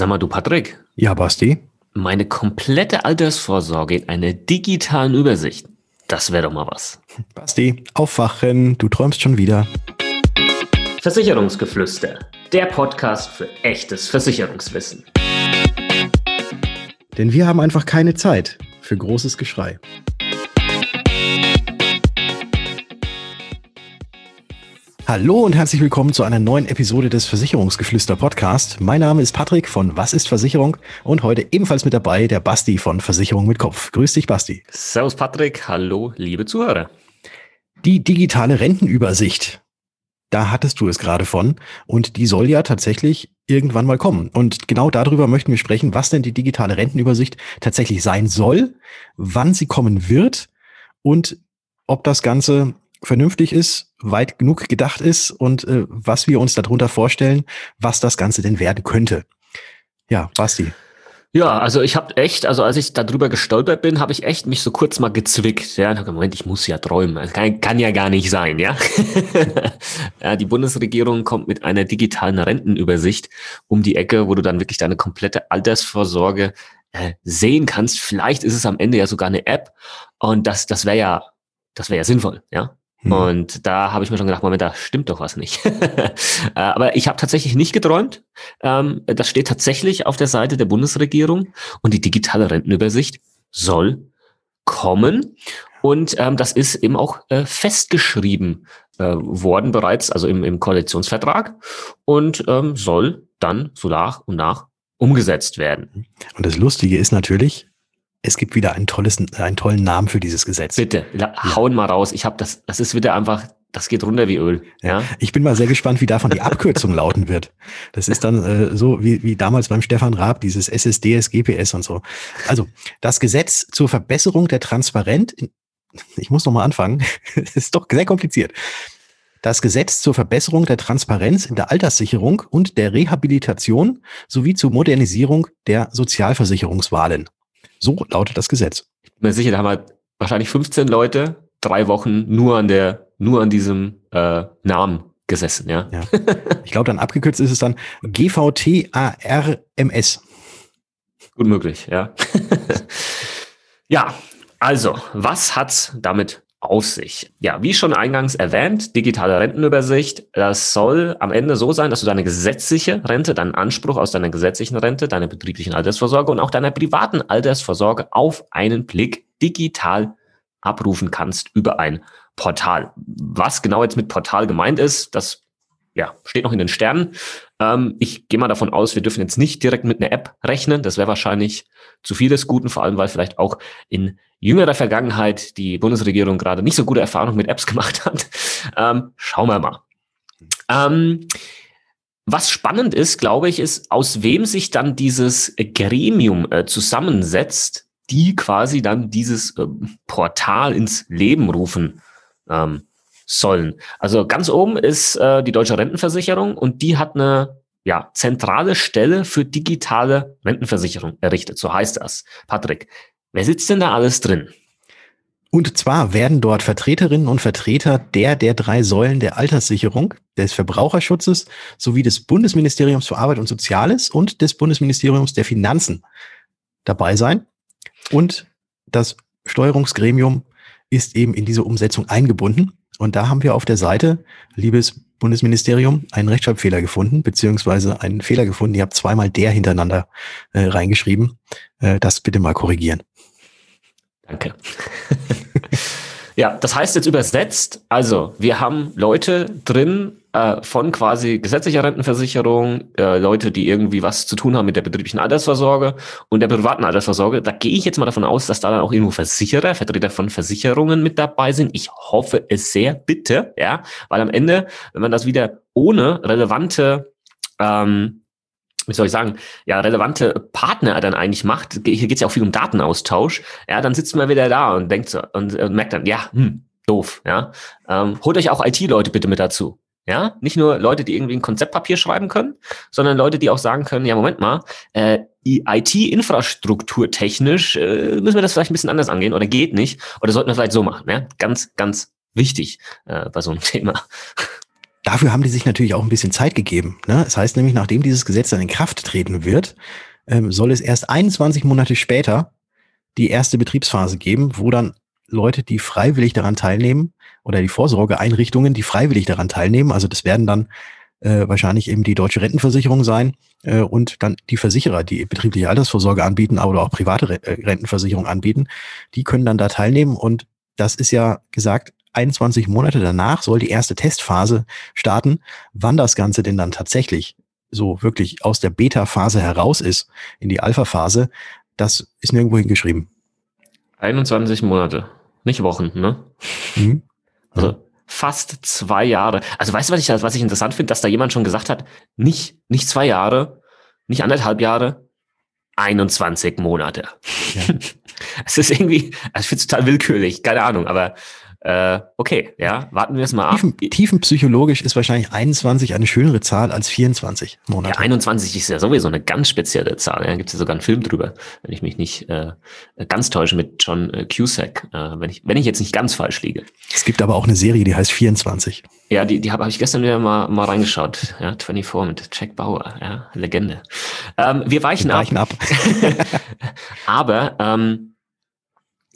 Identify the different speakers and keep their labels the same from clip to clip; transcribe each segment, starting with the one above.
Speaker 1: Sag mal, du Patrick.
Speaker 2: Ja, Basti.
Speaker 1: Meine komplette Altersvorsorge in einer digitalen Übersicht. Das wäre doch mal was.
Speaker 2: Basti, aufwachen, du träumst schon wieder.
Speaker 1: Versicherungsgeflüster, der Podcast für echtes Versicherungswissen.
Speaker 2: Denn wir haben einfach keine Zeit für großes Geschrei. Hallo und herzlich willkommen zu einer neuen Episode des Versicherungsgeflüster Podcast. Mein Name ist Patrick von Was ist Versicherung und heute ebenfalls mit dabei der Basti von Versicherung mit Kopf. Grüß dich, Basti.
Speaker 1: Servus, Patrick. Hallo, liebe Zuhörer.
Speaker 2: Die digitale Rentenübersicht. Da hattest du es gerade von und die soll ja tatsächlich irgendwann mal kommen. Und genau darüber möchten wir sprechen, was denn die digitale Rentenübersicht tatsächlich sein soll, wann sie kommen wird und ob das Ganze vernünftig ist, weit genug gedacht ist und äh, was wir uns darunter vorstellen, was das Ganze denn werden könnte. Ja, Basti.
Speaker 1: Ja, also ich habe echt, also als ich darüber gestolpert bin, habe ich echt mich so kurz mal gezwickt. Ja, Moment, ich muss ja träumen. Das kann, kann ja gar nicht sein, ja. ja. Die Bundesregierung kommt mit einer digitalen Rentenübersicht um die Ecke, wo du dann wirklich deine komplette Altersvorsorge äh, sehen kannst. Vielleicht ist es am Ende ja sogar eine App und das, das wäre ja, das wäre ja sinnvoll, ja. Hm. Und da habe ich mir schon gedacht, Moment, da stimmt doch was nicht. Äh, aber ich habe tatsächlich nicht geträumt. Ähm, das steht tatsächlich auf der Seite der Bundesregierung und die digitale Rentenübersicht soll kommen. Und ähm, das ist eben auch äh, festgeschrieben äh, worden bereits, also im, im Koalitionsvertrag und ähm, soll dann so nach und nach umgesetzt werden.
Speaker 2: Und das Lustige ist natürlich, es gibt wieder ein tolles, einen tollen Namen für dieses Gesetz.
Speaker 1: Bitte, ja. hauen mal raus. Ich habe das, das ist wieder einfach, das geht runter wie Öl. Ja.
Speaker 2: Ich bin mal sehr gespannt, wie davon die Abkürzung lauten wird. Das ist dann äh, so wie, wie damals beim Stefan Raab, dieses SSDS, GPS und so. Also, das Gesetz zur Verbesserung der Transparenz, ich muss noch mal anfangen, das ist doch sehr kompliziert. Das Gesetz zur Verbesserung der Transparenz in der Alterssicherung und der Rehabilitation sowie zur Modernisierung der Sozialversicherungswahlen. So lautet das Gesetz.
Speaker 1: Ich bin mir sicher, da haben wir wahrscheinlich 15 Leute drei Wochen nur an der, nur an diesem äh, Namen gesessen, ja. ja.
Speaker 2: Ich glaube, dann abgekürzt ist es dann GVTARMS.
Speaker 1: Gut möglich, ja. ja, also, was hat's damit auf sich. Ja, wie schon eingangs erwähnt, digitale Rentenübersicht, das soll am Ende so sein, dass du deine gesetzliche Rente, deinen Anspruch aus deiner gesetzlichen Rente, deiner betrieblichen Altersvorsorge und auch deiner privaten Altersvorsorge auf einen Blick digital abrufen kannst über ein Portal. Was genau jetzt mit Portal gemeint ist, das ja, steht noch in den Sternen. Ähm, ich gehe mal davon aus, wir dürfen jetzt nicht direkt mit einer App rechnen. Das wäre wahrscheinlich zu viel des Guten, vor allem weil vielleicht auch in jüngerer Vergangenheit die Bundesregierung gerade nicht so gute Erfahrungen mit Apps gemacht hat. Ähm, schauen wir mal. Ähm, was spannend ist, glaube ich, ist, aus wem sich dann dieses Gremium äh, zusammensetzt, die quasi dann dieses äh, Portal ins Leben rufen ähm, sollen. Also ganz oben ist äh, die Deutsche Rentenversicherung und die hat eine ja, zentrale Stelle für digitale Rentenversicherung errichtet. So heißt das. Patrick, wer sitzt denn da alles drin?
Speaker 2: Und zwar werden dort Vertreterinnen und Vertreter der der drei Säulen der Alterssicherung, des Verbraucherschutzes sowie des Bundesministeriums für Arbeit und Soziales und des Bundesministeriums der Finanzen dabei sein. Und das Steuerungsgremium ist eben in diese Umsetzung eingebunden. Und da haben wir auf der Seite, liebes Bundesministerium, einen Rechtschreibfehler gefunden, beziehungsweise einen Fehler gefunden. Ihr habt zweimal der hintereinander äh, reingeschrieben. Äh, das bitte mal korrigieren.
Speaker 1: Danke. ja, das heißt jetzt übersetzt, also wir haben Leute drin, äh, von quasi gesetzlicher Rentenversicherung, äh, Leute, die irgendwie was zu tun haben mit der betrieblichen Altersvorsorge und der privaten Altersvorsorge. Da gehe ich jetzt mal davon aus, dass da dann auch irgendwo Versicherer, Vertreter von Versicherungen mit dabei sind. Ich hoffe es sehr, bitte, ja, weil am Ende, wenn man das wieder ohne relevante ähm, wie soll ich sagen, ja, relevante Partner dann eigentlich macht, hier geht es ja auch viel um Datenaustausch, ja, dann sitzt man wieder da und denkt so und, und merkt dann, ja, hm, doof, ja. Ähm, holt euch auch IT-Leute bitte mit dazu. Ja, nicht nur Leute, die irgendwie ein Konzeptpapier schreiben können, sondern Leute, die auch sagen können, ja, Moment mal, äh, IT-Infrastruktur technisch äh, müssen wir das vielleicht ein bisschen anders angehen oder geht nicht oder sollten wir vielleicht so machen. Ja? Ganz, ganz wichtig äh, bei so einem Thema.
Speaker 2: dafür haben die sich natürlich auch ein bisschen Zeit gegeben. Ne? Das heißt nämlich, nachdem dieses Gesetz dann in Kraft treten wird, ähm, soll es erst 21 Monate später die erste Betriebsphase geben, wo dann Leute, die freiwillig daran teilnehmen, oder die Vorsorgeeinrichtungen, die freiwillig daran teilnehmen, also das werden dann äh, wahrscheinlich eben die deutsche Rentenversicherung sein äh, und dann die Versicherer, die betriebliche Altersvorsorge anbieten, aber auch private äh, Rentenversicherung anbieten, die können dann da teilnehmen und das ist ja gesagt, 21 Monate danach soll die erste Testphase starten. Wann das Ganze denn dann tatsächlich so wirklich aus der Beta-Phase heraus ist in die Alpha-Phase, das ist nirgendwo hingeschrieben.
Speaker 1: 21 Monate, nicht Wochen, ne? Mhm. Also fast zwei Jahre. Also weißt du, was ich, was ich interessant finde, dass da jemand schon gesagt hat, nicht, nicht zwei Jahre, nicht anderthalb Jahre, 21 Monate. Ja. es ist irgendwie, also ich finde es total willkürlich, keine Ahnung, aber äh, okay, ja, warten wir es mal
Speaker 2: Tiefen, ab. Tiefenpsychologisch ist wahrscheinlich 21 eine schönere Zahl als 24 Monate.
Speaker 1: Ja, 21 ist ja sowieso eine ganz spezielle Zahl. Ja, gibt es ja sogar einen Film drüber, wenn ich mich nicht äh, ganz täusche, mit John äh, Cusack, äh, wenn, ich, wenn ich jetzt nicht ganz falsch liege.
Speaker 2: Es gibt aber auch eine Serie, die heißt 24.
Speaker 1: Ja, die, die habe hab ich gestern wieder mal, mal reingeschaut. Ja, 24 mit Jack Bauer, ja, Legende. Ähm, wir weichen, wir weichen ab. ab. aber ähm,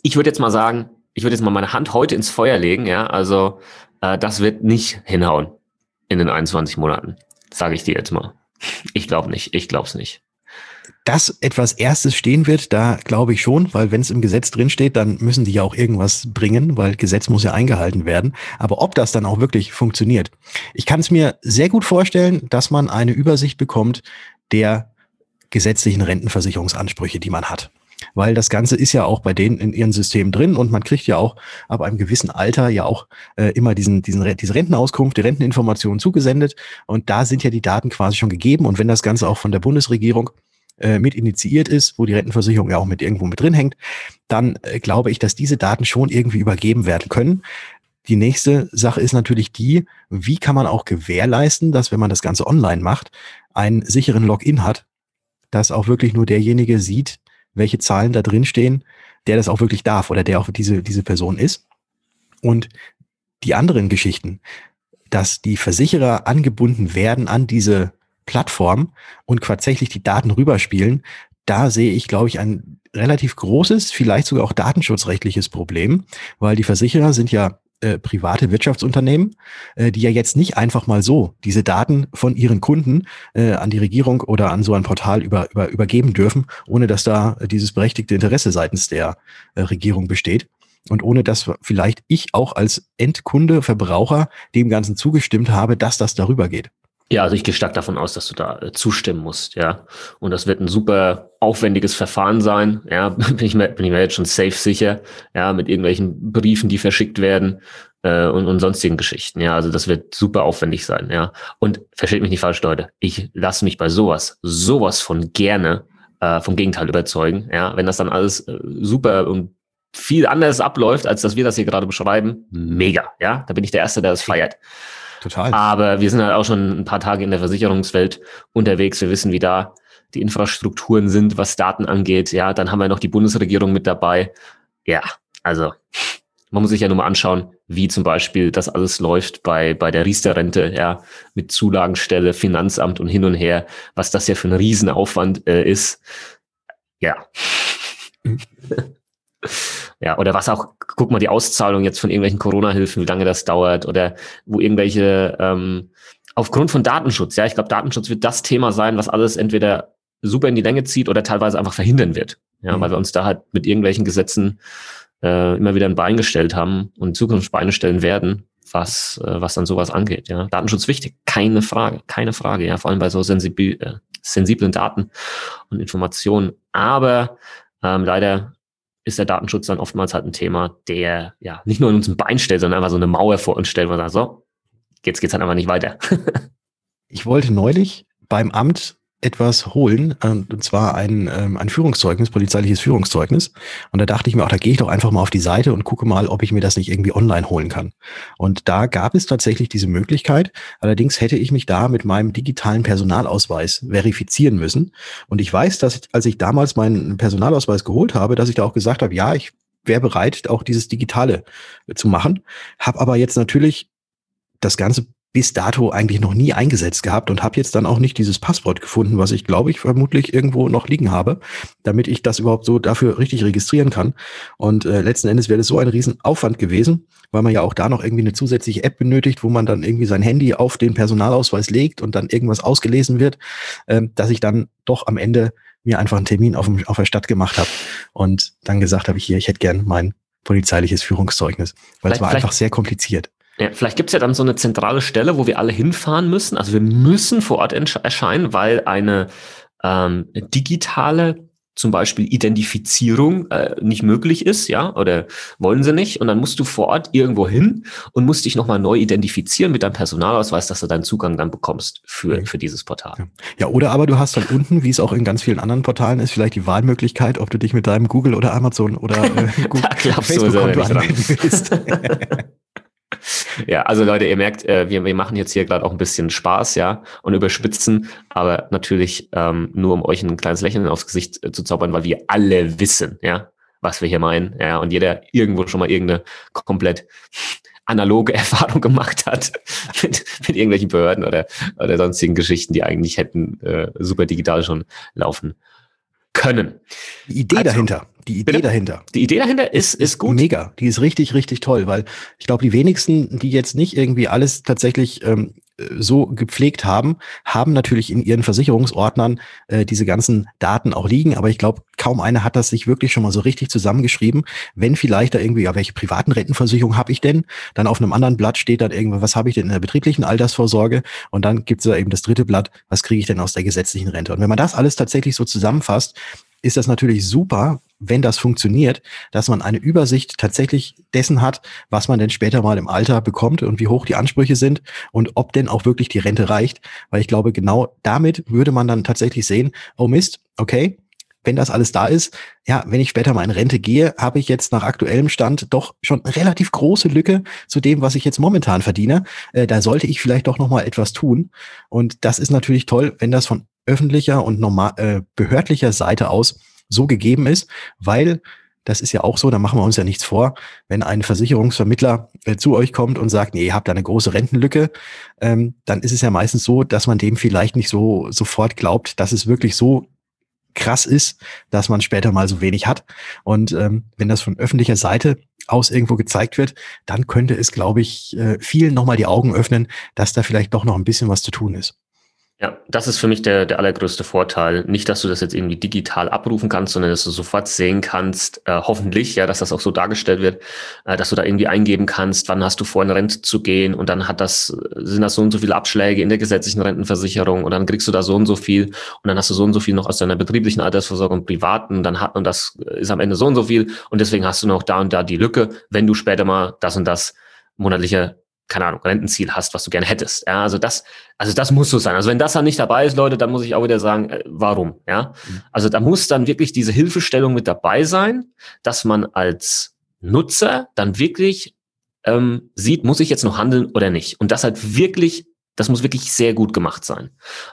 Speaker 1: ich würde jetzt mal sagen, ich würde jetzt mal meine Hand heute ins Feuer legen, ja, also äh, das wird nicht hinhauen in den 21 Monaten, sage ich dir jetzt mal. Ich glaube nicht, ich glaube es nicht.
Speaker 2: Dass etwas Erstes stehen wird, da glaube ich schon, weil wenn es im Gesetz drinsteht, dann müssen die ja auch irgendwas bringen, weil Gesetz muss ja eingehalten werden. Aber ob das dann auch wirklich funktioniert, ich kann es mir sehr gut vorstellen, dass man eine Übersicht bekommt der gesetzlichen Rentenversicherungsansprüche, die man hat weil das Ganze ist ja auch bei denen in ihren Systemen drin und man kriegt ja auch ab einem gewissen Alter ja auch äh, immer diesen, diesen, diese Rentenauskunft, die Renteninformationen zugesendet und da sind ja die Daten quasi schon gegeben und wenn das Ganze auch von der Bundesregierung äh, mit initiiert ist, wo die Rentenversicherung ja auch mit irgendwo mit drin hängt, dann äh, glaube ich, dass diese Daten schon irgendwie übergeben werden können. Die nächste Sache ist natürlich die, wie kann man auch gewährleisten, dass wenn man das Ganze online macht, einen sicheren Login hat, dass auch wirklich nur derjenige sieht, welche Zahlen da drin stehen, der das auch wirklich darf oder der auch diese, diese Person ist. Und die anderen Geschichten, dass die Versicherer angebunden werden an diese Plattform und tatsächlich die Daten rüberspielen, da sehe ich, glaube ich, ein relativ großes, vielleicht sogar auch datenschutzrechtliches Problem, weil die Versicherer sind ja äh, private Wirtschaftsunternehmen, äh, die ja jetzt nicht einfach mal so diese Daten von ihren Kunden äh, an die Regierung oder an so ein Portal über, über, übergeben dürfen, ohne dass da dieses berechtigte Interesse seitens der äh, Regierung besteht. Und ohne dass vielleicht ich auch als Endkunde, Verbraucher dem Ganzen zugestimmt habe, dass das darüber geht.
Speaker 1: Ja, also ich gehe stark davon aus, dass du da äh, zustimmen musst, ja. Und das wird ein super aufwendiges Verfahren sein, ja. Bin ich mir, bin ich mir jetzt schon safe sicher, ja, mit irgendwelchen Briefen, die verschickt werden äh, und, und sonstigen Geschichten, ja. Also das wird super aufwendig sein, ja. Und versteht mich nicht falsch, Leute. Ich lasse mich bei sowas, sowas von gerne äh, vom Gegenteil überzeugen, ja. Wenn das dann alles äh, super und viel anders abläuft, als dass wir das hier gerade beschreiben, mega, ja. Da bin ich der Erste, der das feiert. Total. Aber wir sind halt auch schon ein paar Tage in der Versicherungswelt unterwegs. Wir wissen, wie da die Infrastrukturen sind, was Daten angeht. Ja, dann haben wir noch die Bundesregierung mit dabei. Ja, also man muss sich ja nur mal anschauen, wie zum Beispiel das alles läuft bei, bei der Riester-Rente, ja, mit Zulagenstelle, Finanzamt und hin und her, was das ja für ein Riesenaufwand äh, ist. Ja. Ja, oder was auch, guck mal, die Auszahlung jetzt von irgendwelchen Corona-Hilfen, wie lange das dauert, oder wo irgendwelche, ähm, aufgrund von Datenschutz, ja, ich glaube, Datenschutz wird das Thema sein, was alles entweder super in die Länge zieht oder teilweise einfach verhindern wird. Ja, mhm. weil wir uns da halt mit irgendwelchen Gesetzen äh, immer wieder ein Bein gestellt haben und in Zukunft Beine stellen werden, was, äh, was dann sowas angeht. Ja. Datenschutz wichtig, keine Frage, keine Frage, ja, vor allem bei so sensibil, äh, sensiblen Daten und Informationen. Aber ähm, leider ist der Datenschutz dann oftmals halt ein Thema, der ja nicht nur in uns ein Bein stellt, sondern einfach so eine Mauer vor uns stellt, wo man sagt, so, jetzt geht's halt einfach nicht weiter.
Speaker 2: ich wollte neulich beim Amt etwas holen, und zwar ein, ähm, ein Führungszeugnis, polizeiliches Führungszeugnis. Und da dachte ich mir auch, da gehe ich doch einfach mal auf die Seite und gucke mal, ob ich mir das nicht irgendwie online holen kann. Und da gab es tatsächlich diese Möglichkeit. Allerdings hätte ich mich da mit meinem digitalen Personalausweis verifizieren müssen. Und ich weiß, dass als ich damals meinen Personalausweis geholt habe, dass ich da auch gesagt habe, ja, ich wäre bereit, auch dieses Digitale zu machen. Habe aber jetzt natürlich das ganze bis dato eigentlich noch nie eingesetzt gehabt und habe jetzt dann auch nicht dieses Passwort gefunden, was ich glaube ich vermutlich irgendwo noch liegen habe, damit ich das überhaupt so dafür richtig registrieren kann. Und äh, letzten Endes wäre das so ein Riesenaufwand gewesen, weil man ja auch da noch irgendwie eine zusätzliche App benötigt, wo man dann irgendwie sein Handy auf den Personalausweis legt und dann irgendwas ausgelesen wird, äh, dass ich dann doch am Ende mir einfach einen Termin auf, dem, auf der Stadt gemacht habe und dann gesagt habe, ich hier, ich hätte gern mein polizeiliches Führungszeugnis, weil es war einfach sehr kompliziert.
Speaker 1: Ja, vielleicht gibt's ja dann so eine zentrale Stelle, wo wir alle hinfahren müssen. Also wir müssen vor Ort erscheinen, weil eine ähm, digitale zum Beispiel Identifizierung äh, nicht möglich ist, ja, oder wollen sie nicht. Und dann musst du vor Ort irgendwo hin und musst dich nochmal neu identifizieren mit deinem Personalausweis, dass du deinen Zugang dann bekommst für, für dieses Portal.
Speaker 2: Ja. ja, oder aber du hast dann unten, wie es auch in ganz vielen anderen Portalen ist, vielleicht die Wahlmöglichkeit, ob du dich mit deinem Google oder Amazon oder äh, Google Facebook-Konto anmelden willst.
Speaker 1: Ja, also Leute, ihr merkt, äh, wir, wir machen jetzt hier gerade auch ein bisschen Spaß, ja, und überspitzen, aber natürlich ähm, nur um euch ein kleines Lächeln aufs Gesicht äh, zu zaubern, weil wir alle wissen, ja, was wir hier meinen, ja, und jeder irgendwo schon mal irgendeine komplett analoge Erfahrung gemacht hat mit, mit irgendwelchen Behörden oder, oder sonstigen Geschichten, die eigentlich hätten äh, super digital schon laufen können.
Speaker 2: Die Idee also, dahinter, die Idee bitte? dahinter.
Speaker 1: Die Idee dahinter ist, ist, gut.
Speaker 2: Mega. Die ist richtig, richtig toll, weil ich glaube, die wenigsten, die jetzt nicht irgendwie alles tatsächlich ähm, so gepflegt haben, haben natürlich in ihren Versicherungsordnern äh, diese ganzen Daten auch liegen. Aber ich glaube, kaum einer hat das sich wirklich schon mal so richtig zusammengeschrieben. Wenn vielleicht da irgendwie, ja, welche privaten Rentenversicherung habe ich denn? Dann auf einem anderen Blatt steht dann irgendwas, was habe ich denn in der betrieblichen Altersvorsorge? Und dann gibt es da eben das dritte Blatt, was kriege ich denn aus der gesetzlichen Rente? Und wenn man das alles tatsächlich so zusammenfasst, ist das natürlich super, wenn das funktioniert, dass man eine Übersicht tatsächlich dessen hat, was man denn später mal im Alter bekommt und wie hoch die Ansprüche sind und ob denn auch wirklich die Rente reicht. Weil ich glaube, genau damit würde man dann tatsächlich sehen, oh Mist, okay, wenn das alles da ist, ja, wenn ich später mal in Rente gehe, habe ich jetzt nach aktuellem Stand doch schon relativ große Lücke zu dem, was ich jetzt momentan verdiene. Äh, da sollte ich vielleicht doch noch mal etwas tun. Und das ist natürlich toll, wenn das von öffentlicher und normal, äh, behördlicher Seite aus so gegeben ist, weil das ist ja auch so, da machen wir uns ja nichts vor, wenn ein Versicherungsvermittler äh, zu euch kommt und sagt, nee, ihr habt da eine große Rentenlücke, ähm, dann ist es ja meistens so, dass man dem vielleicht nicht so sofort glaubt, dass es wirklich so krass ist, dass man später mal so wenig hat. Und ähm, wenn das von öffentlicher Seite aus irgendwo gezeigt wird, dann könnte es, glaube ich, äh, vielen nochmal die Augen öffnen, dass da vielleicht doch noch ein bisschen was zu tun ist.
Speaker 1: Ja, das ist für mich der, der allergrößte Vorteil. Nicht, dass du das jetzt irgendwie digital abrufen kannst, sondern dass du sofort sehen kannst, äh, hoffentlich, ja, dass das auch so dargestellt wird, äh, dass du da irgendwie eingeben kannst, wann hast du vor, in Rente zu gehen und dann hat das, sind das so und so viele Abschläge in der gesetzlichen Rentenversicherung und dann kriegst du da so und so viel und dann hast du so und so viel noch aus deiner betrieblichen Altersversorgung und privaten, dann hat und das ist am Ende so und so viel und deswegen hast du noch da und da die Lücke, wenn du später mal das und das monatliche keine Ahnung, Rentenziel hast, was du gerne hättest. Ja, also das, also das muss so sein. Also wenn das dann nicht dabei ist, Leute, dann muss ich auch wieder sagen, äh, warum? Ja, mhm. also da muss dann wirklich diese Hilfestellung mit dabei sein, dass man als Nutzer dann wirklich ähm, sieht, muss ich jetzt noch handeln oder nicht? Und das halt wirklich, das muss wirklich sehr gut gemacht sein.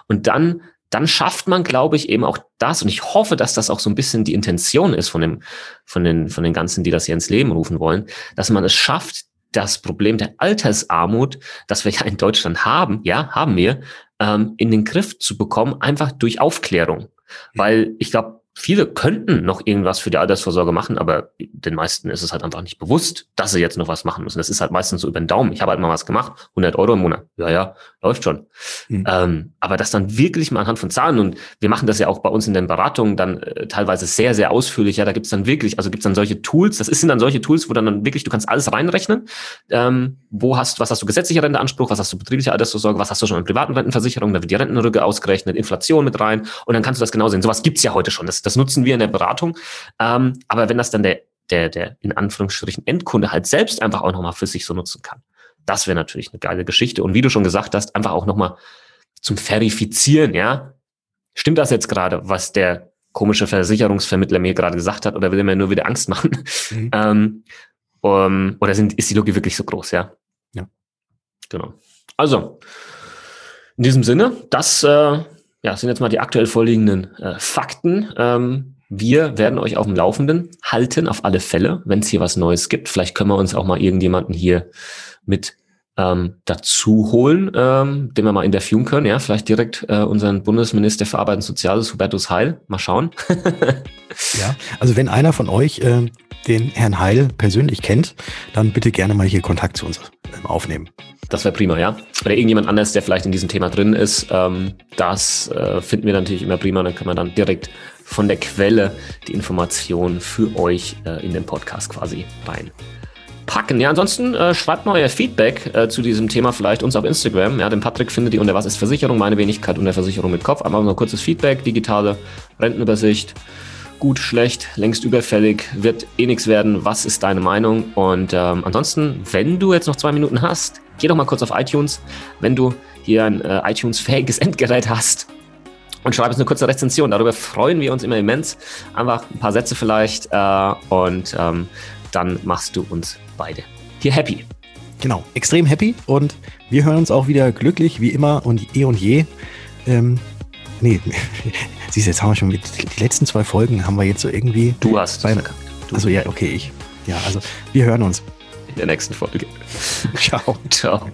Speaker 1: Und dann dann schafft man, glaube ich, eben auch das. Und ich hoffe, dass das auch so ein bisschen die Intention ist von dem, von den, von den ganzen, die das hier ins Leben rufen wollen, dass man es schafft, das Problem der Altersarmut, das wir ja in Deutschland haben, ja, haben wir, ähm, in den Griff zu bekommen, einfach durch Aufklärung. Weil ich glaube, viele könnten noch irgendwas für die Altersvorsorge machen, aber den meisten ist es halt einfach nicht bewusst, dass sie jetzt noch was machen müssen. Das ist halt meistens so über den Daumen. Ich habe halt mal was gemacht, 100 Euro im Monat. Ja, ja, läuft schon. Mhm. Ähm, aber das dann wirklich mal anhand von Zahlen und wir machen das ja auch bei uns in den Beratungen dann äh, teilweise sehr, sehr ausführlich. Ja, da gibt's dann wirklich, also gibt's dann solche Tools, das sind dann solche Tools, wo dann, dann wirklich, du kannst alles reinrechnen. Ähm, wo hast, was hast du gesetzlicher Renteanspruch, was hast du betriebliche Altersvorsorge, was hast du schon in privaten Rentenversicherungen, da wird die Rentenrücke ausgerechnet, Inflation mit rein und dann kannst du das genau sehen. Sowas gibt's ja heute schon. Das das, nutzen wir in der Beratung. Ähm, aber wenn das dann der, der, der in Anführungsstrichen Endkunde halt selbst einfach auch nochmal für sich so nutzen kann, das wäre natürlich eine geile Geschichte. Und wie du schon gesagt hast, einfach auch nochmal zum Verifizieren, ja. Stimmt das jetzt gerade, was der komische Versicherungsvermittler mir gerade gesagt hat, oder will er mir nur wieder Angst machen? Mhm. ähm, um, oder sind, ist die Logik wirklich so groß, ja? Ja. Genau. Also, in diesem Sinne, das äh, ja, sind jetzt mal die aktuell vorliegenden äh, Fakten. Ähm, wir werden euch auf dem Laufenden halten, auf alle Fälle, wenn es hier was Neues gibt. Vielleicht können wir uns auch mal irgendjemanden hier mit ähm, dazu holen, ähm, den wir mal interviewen können. Ja, vielleicht direkt äh, unseren Bundesminister für Arbeit und Soziales, Hubertus Heil. Mal schauen.
Speaker 2: ja, also wenn einer von euch äh, den Herrn Heil persönlich kennt, dann bitte gerne mal hier Kontakt zu uns ähm, aufnehmen.
Speaker 1: Das wäre prima, ja. Oder irgendjemand anders, der vielleicht in diesem Thema drin ist. Ähm, das äh, finden wir natürlich immer prima. Dann können wir dann direkt von der Quelle die Informationen für euch äh, in den Podcast quasi rein packen. Ja, ansonsten äh, schreibt mal euer Feedback äh, zu diesem Thema vielleicht uns auf Instagram. Ja, den Patrick findet ihr unter Was ist Versicherung? Meine Wenigkeit unter Versicherung mit Kopf. Einmal noch kurzes Feedback, digitale Rentenübersicht. Gut, schlecht, längst überfällig, wird eh nichts werden. Was ist deine Meinung? Und ähm, ansonsten, wenn du jetzt noch zwei Minuten hast, geh doch mal kurz auf iTunes. Wenn du hier ein äh, iTunes-fähiges Endgerät hast, und schreib uns eine kurze Rezension. Darüber freuen wir uns immer immens. Einfach ein paar Sätze vielleicht äh, und ähm, dann machst du uns beide hier happy.
Speaker 2: Genau, extrem happy und wir hören uns auch wieder glücklich wie immer und eh und je. Ähm, nee, siehst du, jetzt haben wir schon mit, die letzten zwei Folgen haben wir jetzt so irgendwie.
Speaker 1: Du hast
Speaker 2: beim, du. Also ja, okay, ich. Ja, also wir hören uns.
Speaker 1: In der nächsten Folge.
Speaker 2: Ciao. Ciao.